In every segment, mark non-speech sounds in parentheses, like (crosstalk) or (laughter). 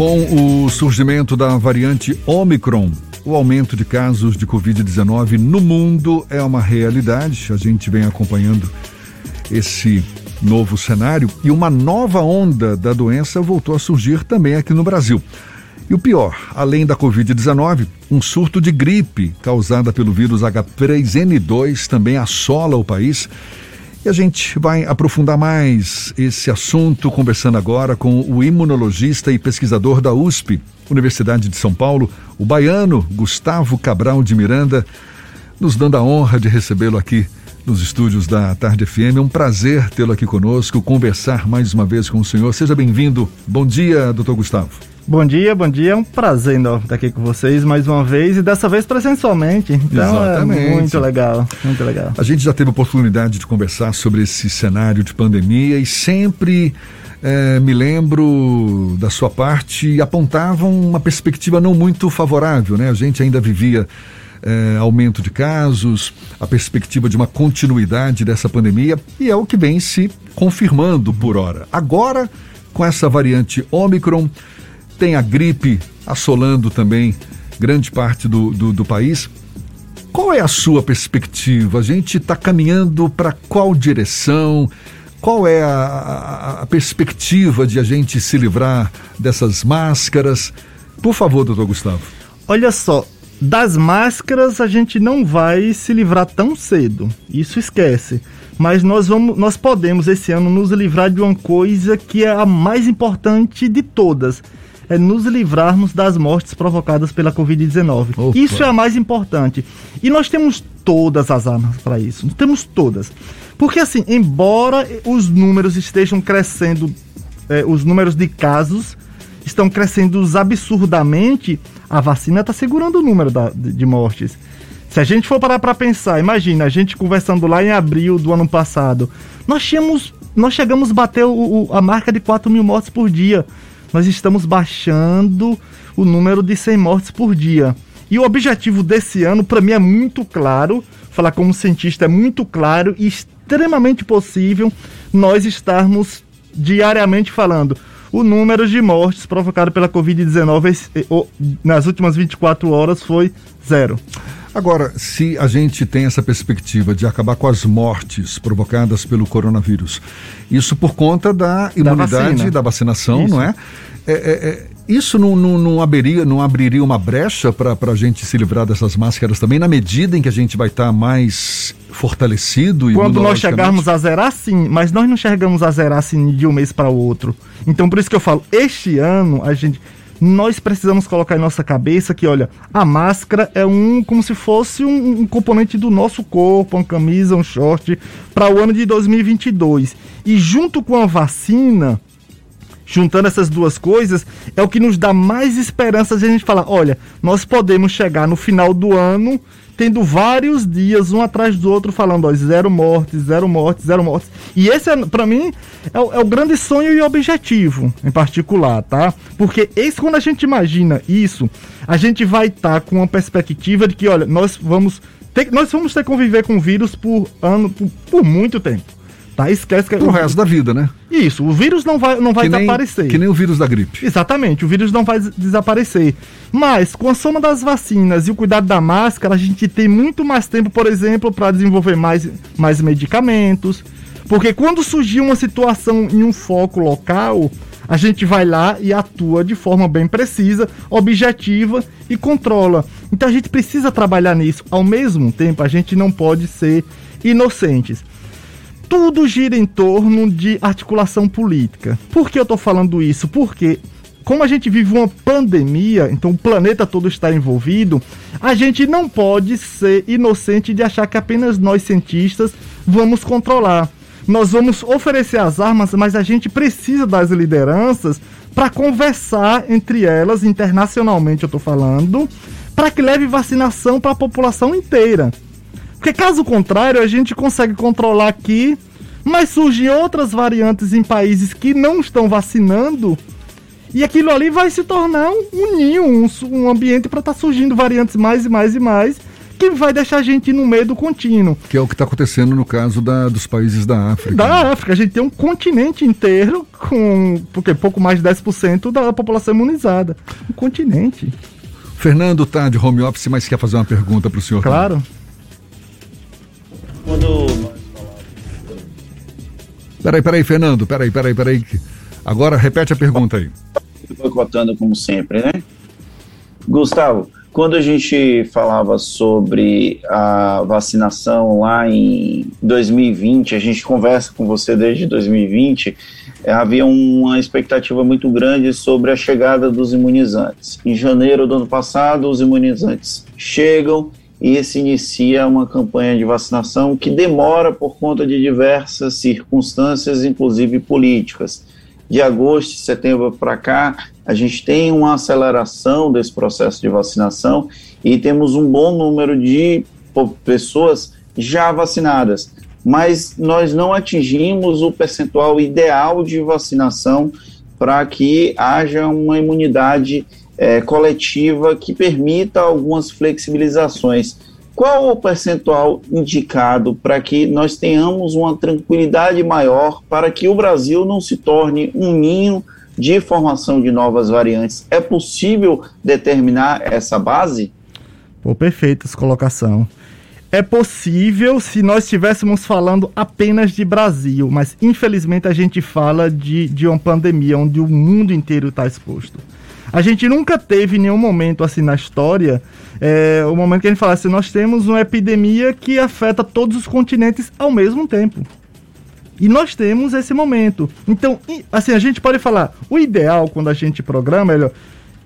Com o surgimento da variante Omicron, o aumento de casos de Covid-19 no mundo é uma realidade. A gente vem acompanhando esse novo cenário e uma nova onda da doença voltou a surgir também aqui no Brasil. E o pior, além da Covid-19, um surto de gripe causada pelo vírus H3N2 também assola o país. E a gente vai aprofundar mais esse assunto conversando agora com o imunologista e pesquisador da USP, Universidade de São Paulo, o baiano Gustavo Cabral de Miranda, nos dando a honra de recebê-lo aqui nos estúdios da Tarde FM. É um prazer tê-lo aqui conosco, conversar mais uma vez com o senhor. Seja bem-vindo. Bom dia, doutor Gustavo. Bom dia, bom dia. É um prazer estar aqui com vocês mais uma vez e dessa vez presencialmente. Então é Exatamente. é muito legal, muito legal. A gente já teve a oportunidade de conversar sobre esse cenário de pandemia e sempre é, me lembro da sua parte apontavam uma perspectiva não muito favorável, né? A gente ainda vivia é, aumento de casos, a perspectiva de uma continuidade dessa pandemia e é o que vem se confirmando por hora. Agora, com essa variante Omicron, tem a gripe assolando também grande parte do, do, do país. Qual é a sua perspectiva? A gente está caminhando para qual direção? Qual é a, a, a, perspectiva de a gente se livrar dessas máscaras? Por favor, doutor Gustavo. Olha só, das máscaras a gente não vai se livrar tão cedo. Isso esquece. Mas nós vamos, nós podemos esse ano nos livrar de uma coisa que é a mais importante de todas, é nos livrarmos das mortes provocadas pela Covid-19. Isso é a mais importante. E nós temos todas as armas para isso. Nós temos todas. Porque, assim, embora os números estejam crescendo, é, os números de casos estão crescendo absurdamente, a vacina está segurando o número da, de mortes. Se a gente for parar para pensar, imagina, a gente conversando lá em abril do ano passado, nós tínhamos, nós chegamos a bater o, o, a marca de 4 mil mortes por dia nós estamos baixando o número de 100 mortes por dia. E o objetivo desse ano, para mim, é muito claro. Falar como cientista é muito claro e extremamente possível nós estarmos diariamente falando o número de mortes provocado pela Covid-19 eh, nas últimas 24 horas foi zero. Agora, se a gente tem essa perspectiva de acabar com as mortes provocadas pelo coronavírus, isso por conta da imunidade, da, da vacinação, isso. não é? é, é, é isso não, não, não, abriria, não abriria uma brecha para a gente se livrar dessas máscaras também, na medida em que a gente vai estar tá mais fortalecido? Quando nós chegarmos a zerar, sim, mas nós não chegamos a zerar assim de um mês para o outro. Então, por isso que eu falo, este ano a gente nós precisamos colocar em nossa cabeça que, olha, a máscara é um como se fosse um, um componente do nosso corpo, uma camisa, um short, para o ano de 2022. E junto com a vacina, juntando essas duas coisas, é o que nos dá mais esperança de a gente falar: olha, nós podemos chegar no final do ano tendo vários dias, um atrás do outro, falando, ó, zero mortes, zero mortes, zero mortes. E esse, é, para mim, é o, é o, grande sonho e objetivo, em particular, tá? Porque esse, quando a gente imagina isso, a gente vai estar tá com uma perspectiva de que, olha, nós vamos ter, nós vamos ter que conviver com o vírus por ano, por, por muito tempo. Tá? Esquece que. É o resto da vida, né? Isso, o vírus não vai, não vai que desaparecer. Nem, que nem o vírus da gripe. Exatamente, o vírus não vai desaparecer. Mas, com a soma das vacinas e o cuidado da máscara, a gente tem muito mais tempo, por exemplo, para desenvolver mais, mais medicamentos. Porque quando surgir uma situação em um foco local, a gente vai lá e atua de forma bem precisa, objetiva e controla. Então a gente precisa trabalhar nisso. Ao mesmo tempo, a gente não pode ser inocentes tudo gira em torno de articulação política. Por que eu estou falando isso? Porque como a gente vive uma pandemia, então o planeta todo está envolvido, a gente não pode ser inocente de achar que apenas nós cientistas vamos controlar. Nós vamos oferecer as armas, mas a gente precisa das lideranças para conversar entre elas, internacionalmente eu estou falando, para que leve vacinação para a população inteira. Porque caso contrário, a gente consegue controlar aqui, mas surgem outras variantes em países que não estão vacinando. E aquilo ali vai se tornar um, ninho, um, um ambiente para estar tá surgindo variantes mais e mais e mais, que vai deixar a gente no medo contínuo. Que é o que está acontecendo no caso da, dos países da África. Da África, a gente tem um continente inteiro com porque pouco mais de 10% da população imunizada. Um continente. Fernando está de home office, mas quer fazer uma pergunta para o senhor. Claro. Quando Peraí, peraí, Fernando, peraí, peraí, peraí. Agora repete a pergunta aí. Boicotando como sempre, né? Gustavo, quando a gente falava sobre a vacinação lá em 2020, a gente conversa com você desde 2020, eh, havia uma expectativa muito grande sobre a chegada dos imunizantes. Em janeiro do ano passado, os imunizantes chegam e se inicia uma campanha de vacinação que demora por conta de diversas circunstâncias, inclusive políticas. De agosto, setembro para cá, a gente tem uma aceleração desse processo de vacinação e temos um bom número de pessoas já vacinadas, mas nós não atingimos o percentual ideal de vacinação para que haja uma imunidade é, coletiva que permita algumas flexibilizações. Qual o percentual indicado para que nós tenhamos uma tranquilidade maior para que o Brasil não se torne um ninho de formação de novas variantes? É possível determinar essa base? Pô, perfeita essa colocação. É possível se nós estivéssemos falando apenas de Brasil, mas infelizmente a gente fala de, de uma pandemia onde o mundo inteiro está exposto. A gente nunca teve nenhum momento assim na história, é, o momento que a gente falasse, assim, nós temos uma epidemia que afeta todos os continentes ao mesmo tempo. E nós temos esse momento. Então, assim, a gente pode falar, o ideal quando a gente programa, melhor,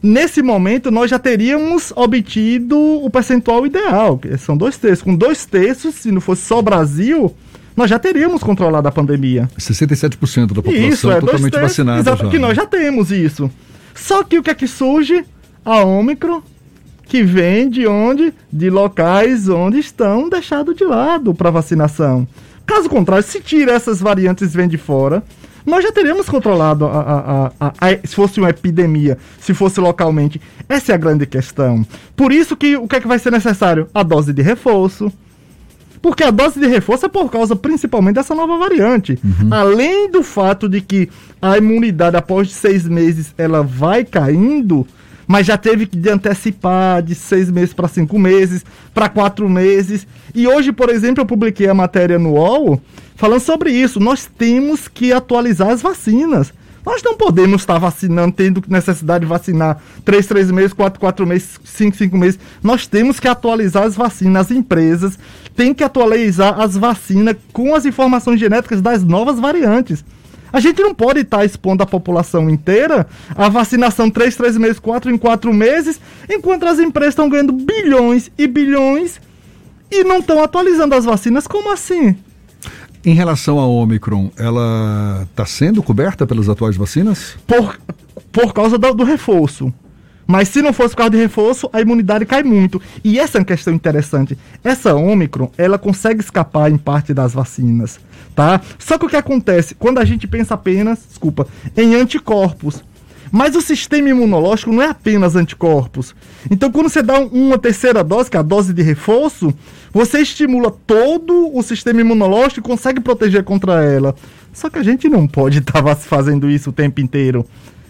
nesse momento nós já teríamos obtido o percentual ideal, que são dois terços. Com dois terços, se não fosse só o Brasil, nós já teríamos controlado a pandemia. 67% da população isso, é, totalmente terços, vacinada. Exato, já. que nós já temos isso. Só que o que é que surge? A Ômicron, que vem de onde? De locais onde estão deixados de lado para vacinação. Caso contrário, se tira essas variantes vem de fora, nós já teríamos controlado a, a, a, se fosse uma epidemia, se fosse localmente. Essa é a grande questão. Por isso que o que é que vai ser necessário? A dose de reforço, porque a dose de reforço é por causa principalmente dessa nova variante. Uhum. Além do fato de que a imunidade após seis meses ela vai caindo, mas já teve que antecipar de seis meses para cinco meses, para quatro meses. E hoje, por exemplo, eu publiquei a matéria no UOL falando sobre isso. Nós temos que atualizar as vacinas. Nós não podemos estar vacinando, tendo necessidade de vacinar 3, 3 meses, 4, 4 meses, 5, 5 meses. Nós temos que atualizar as vacinas. As empresas têm que atualizar as vacinas com as informações genéticas das novas variantes. A gente não pode estar expondo a população inteira a vacinação 3, 3 meses, 4 em 4 meses, enquanto as empresas estão ganhando bilhões e bilhões e não estão atualizando as vacinas. Como assim? Em relação à Omicron, ela está sendo coberta pelas atuais vacinas? Por, por causa do, do reforço. Mas se não fosse por causa de reforço, a imunidade cai muito. E essa é uma questão interessante. Essa Omicron, ela consegue escapar em parte das vacinas, tá? Só que o que acontece, quando a gente pensa apenas, desculpa, em anticorpos, mas o sistema imunológico não é apenas anticorpos. Então, quando você dá uma terceira dose, que é a dose de reforço, você estimula todo o sistema imunológico e consegue proteger contra ela. Só que a gente não pode estar (laughs) tá fazendo isso o tempo inteiro.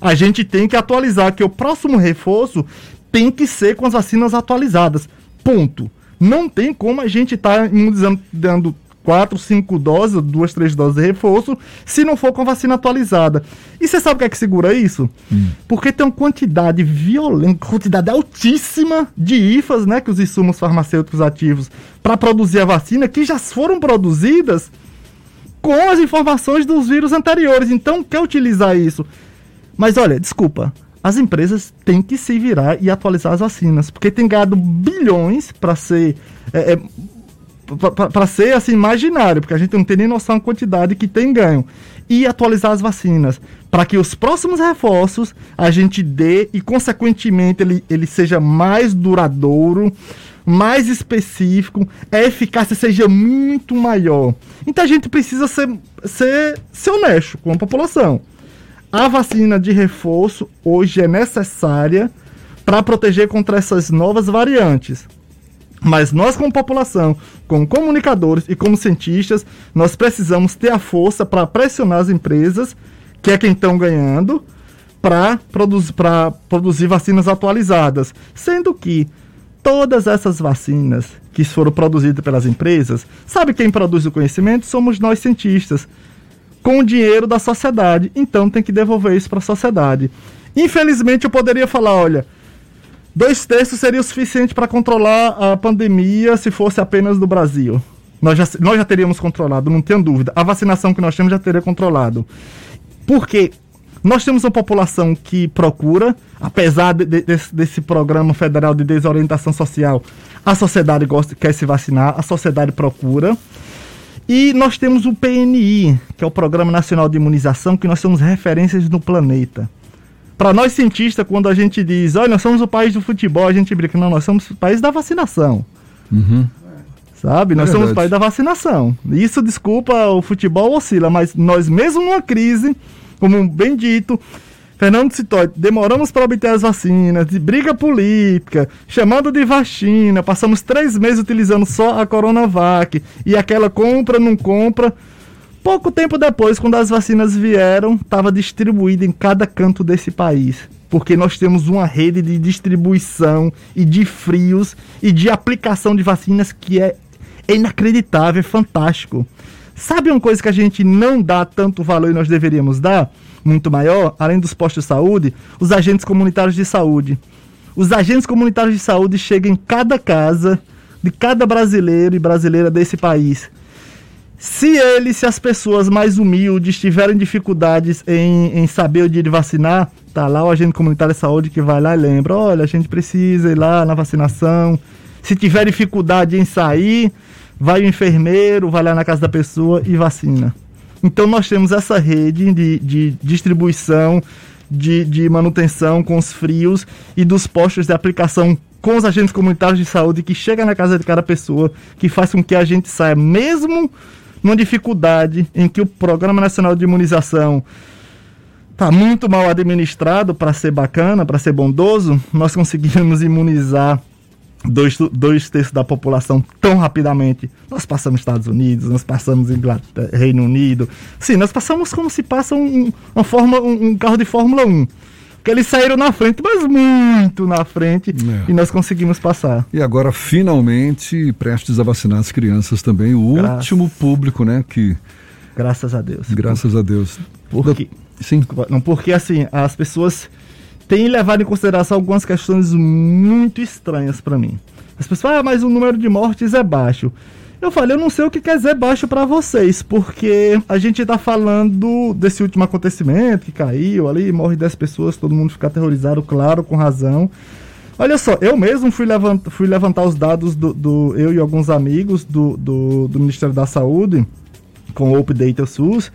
A gente tem que atualizar que o próximo reforço tem que ser com as vacinas atualizadas. Ponto. Não tem como a gente estar tá imunizando, quatro, cinco doses, duas, três doses de reforço, se não for com vacina atualizada. E você sabe o que é que segura isso? Hum. Porque tem uma quantidade violenta, quantidade altíssima de IFAs, né, que os insumos farmacêuticos ativos para produzir a vacina, que já foram produzidas com as informações dos vírus anteriores. Então, quer utilizar isso? Mas olha, desculpa, as empresas têm que se virar e atualizar as vacinas, porque tem ganhado bilhões para ser é, é, para ser assim imaginário, porque a gente não tem nem noção da quantidade que tem ganho. E atualizar as vacinas, para que os próximos reforços a gente dê e, consequentemente, ele, ele seja mais duradouro, mais específico, a eficácia seja muito maior. Então a gente precisa ser, ser, ser honesto com a população. A vacina de reforço hoje é necessária para proteger contra essas novas variantes. Mas nós, como população, como comunicadores e como cientistas, nós precisamos ter a força para pressionar as empresas, que é quem estão ganhando, para produzir, produzir vacinas atualizadas. Sendo que todas essas vacinas que foram produzidas pelas empresas, sabe quem produz o conhecimento? Somos nós cientistas, com o dinheiro da sociedade. Então tem que devolver isso para a sociedade. Infelizmente eu poderia falar, olha, dois terços seria o suficiente para controlar a pandemia se fosse apenas do Brasil. Nós já, nós já teríamos controlado, não tenho dúvida. A vacinação que nós temos já teria controlado. Porque nós temos uma população que procura, apesar de, de, desse, desse, programa federal de desorientação social, a sociedade gosta, quer se vacinar, a sociedade procura. E nós temos o PNI, que é o Programa Nacional de Imunização, que nós somos referências no planeta. Para nós cientistas, quando a gente diz, olha, nós somos o país do futebol, a gente brinca, não, nós somos o país da vacinação. Uhum. Sabe? Nós é somos o país da vacinação. Isso, desculpa, o futebol oscila, mas nós mesmo numa crise, como bem dito, Fernando citou, demoramos para obter as vacinas, de briga política, chamando de vacina, passamos três meses utilizando só a Coronavac, e aquela compra, não compra. Pouco tempo depois, quando as vacinas vieram, estava distribuída em cada canto desse país. Porque nós temos uma rede de distribuição e de frios e de aplicação de vacinas que é, inacreditável, é fantástico. Sabe uma coisa que a gente não dá tanto valor e nós deveríamos dar? Muito maior, além dos postos de saúde, os agentes comunitários de saúde. Os agentes comunitários de saúde chegam em cada casa de cada brasileiro e brasileira desse país se eles, se as pessoas mais humildes tiverem dificuldades em, em saber o dia de vacinar, tá lá o agente comunitário de saúde que vai lá e lembra: olha, a gente precisa ir lá na vacinação. Se tiver dificuldade em sair, vai o enfermeiro, vai lá na casa da pessoa e vacina. Então nós temos essa rede de, de distribuição, de, de manutenção com os frios e dos postos de aplicação com os agentes comunitários de saúde que chega na casa de cada pessoa, que faz com que a gente saia, mesmo numa dificuldade em que o Programa Nacional de Imunização está muito mal administrado para ser bacana, para ser bondoso, nós conseguimos imunizar dois, dois terços da população tão rapidamente. Nós passamos Estados Unidos, nós passamos Inglaterra, Reino Unido. Sim, nós passamos como se passa um, uma forma, um, um carro de Fórmula 1 que eles saíram na frente, mas muito na frente, é. e nós conseguimos passar. E agora, finalmente, prestes a vacinar as crianças também, o Graças... último público, né, que... Graças a Deus. Graças a Deus. Porque, Sim. Não, porque, assim, as pessoas têm levado em consideração algumas questões muito estranhas para mim. As pessoas falam, ah, mas o número de mortes é baixo. Eu falei, eu não sei o que quer dizer baixo para vocês, porque a gente tá falando desse último acontecimento que caiu ali, morre 10 pessoas, todo mundo fica aterrorizado, claro, com razão. Olha só, eu mesmo fui, levant, fui levantar os dados do, do, eu e alguns amigos do, do, do Ministério da Saúde com o Update SUS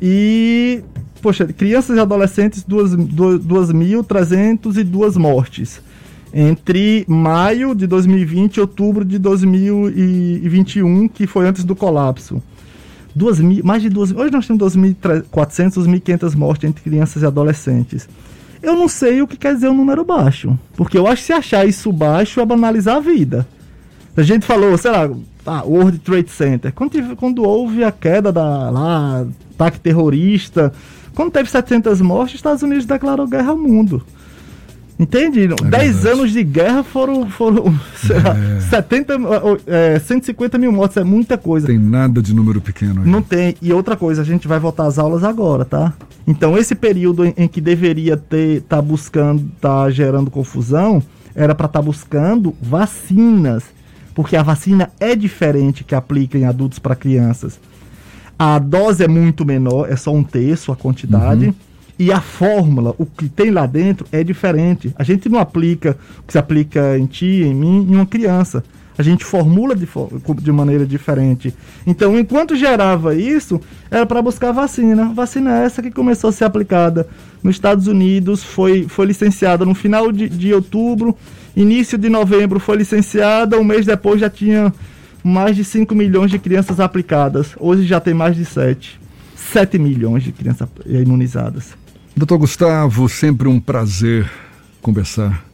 e, poxa, crianças e adolescentes, 2.302 mortes entre maio de 2020 e outubro de 2021, que foi antes do colapso. Duas mil, mais de duas, hoje nós temos 2.400, 2.500 mortes entre crianças e adolescentes. Eu não sei o que quer dizer um número baixo, porque eu acho que se achar isso baixo é banalizar a vida. A gente falou, sei lá, ah, World Trade Center. Quando, quando houve a queda da lá, ataque terrorista, quando teve 700 mortes, os Estados Unidos declarou guerra ao mundo. Entende? É 10 anos de guerra foram, foram (laughs) é. 70, é, 150 mil mortes, é muita coisa. Tem nada de número pequeno aí. Não tem. E outra coisa, a gente vai voltar às aulas agora, tá? Então, esse período em, em que deveria ter, tá buscando, tá gerando confusão, era para estar tá buscando vacinas. Porque a vacina é diferente que aplica em adultos para crianças. A dose é muito menor, é só um terço a quantidade. Uhum e a fórmula, o que tem lá dentro é diferente. A gente não aplica o que se aplica em ti, em mim, em uma criança. A gente formula de, de maneira diferente. Então, enquanto gerava isso, era para buscar vacina. Vacina essa que começou a ser aplicada nos Estados Unidos, foi, foi licenciada no final de, de outubro, início de novembro foi licenciada, um mês depois já tinha mais de 5 milhões de crianças aplicadas. Hoje já tem mais de 7. 7 milhões de crianças imunizadas. Doutor Gustavo, sempre um prazer conversar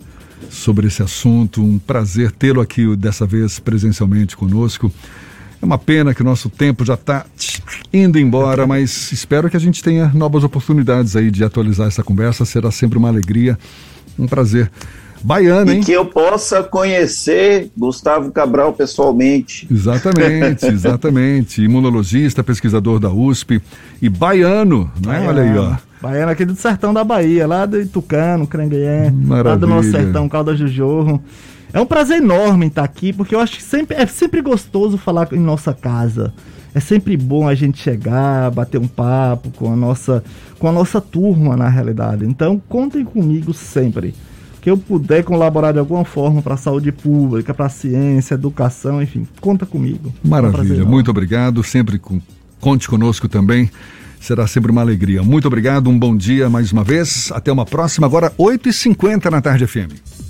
sobre esse assunto. Um prazer tê-lo aqui dessa vez presencialmente conosco. É uma pena que o nosso tempo já está indo embora, mas espero que a gente tenha novas oportunidades aí de atualizar essa conversa. Será sempre uma alegria, um prazer. Baiana, hein? E que eu possa conhecer Gustavo Cabral pessoalmente. Exatamente, (laughs) exatamente. Imunologista, pesquisador da USP e baiano, né? Baiano. Olha aí, ó. Baiano aqui do sertão da Bahia, lá de Tucano, Cranguié, lá do nosso sertão, Caldas do Jorro. É um prazer enorme estar aqui, porque eu acho que sempre, é sempre gostoso falar em nossa casa. É sempre bom a gente chegar, bater um papo com a nossa, com a nossa turma, na realidade. Então, contem comigo sempre. Que eu puder colaborar de alguma forma para a saúde pública, para a ciência, educação, enfim, conta comigo. Maravilha, é um muito obrigado. Sempre com, conte conosco também. Será sempre uma alegria. Muito obrigado, um bom dia mais uma vez. Até uma próxima, agora 8h50 na tarde FM.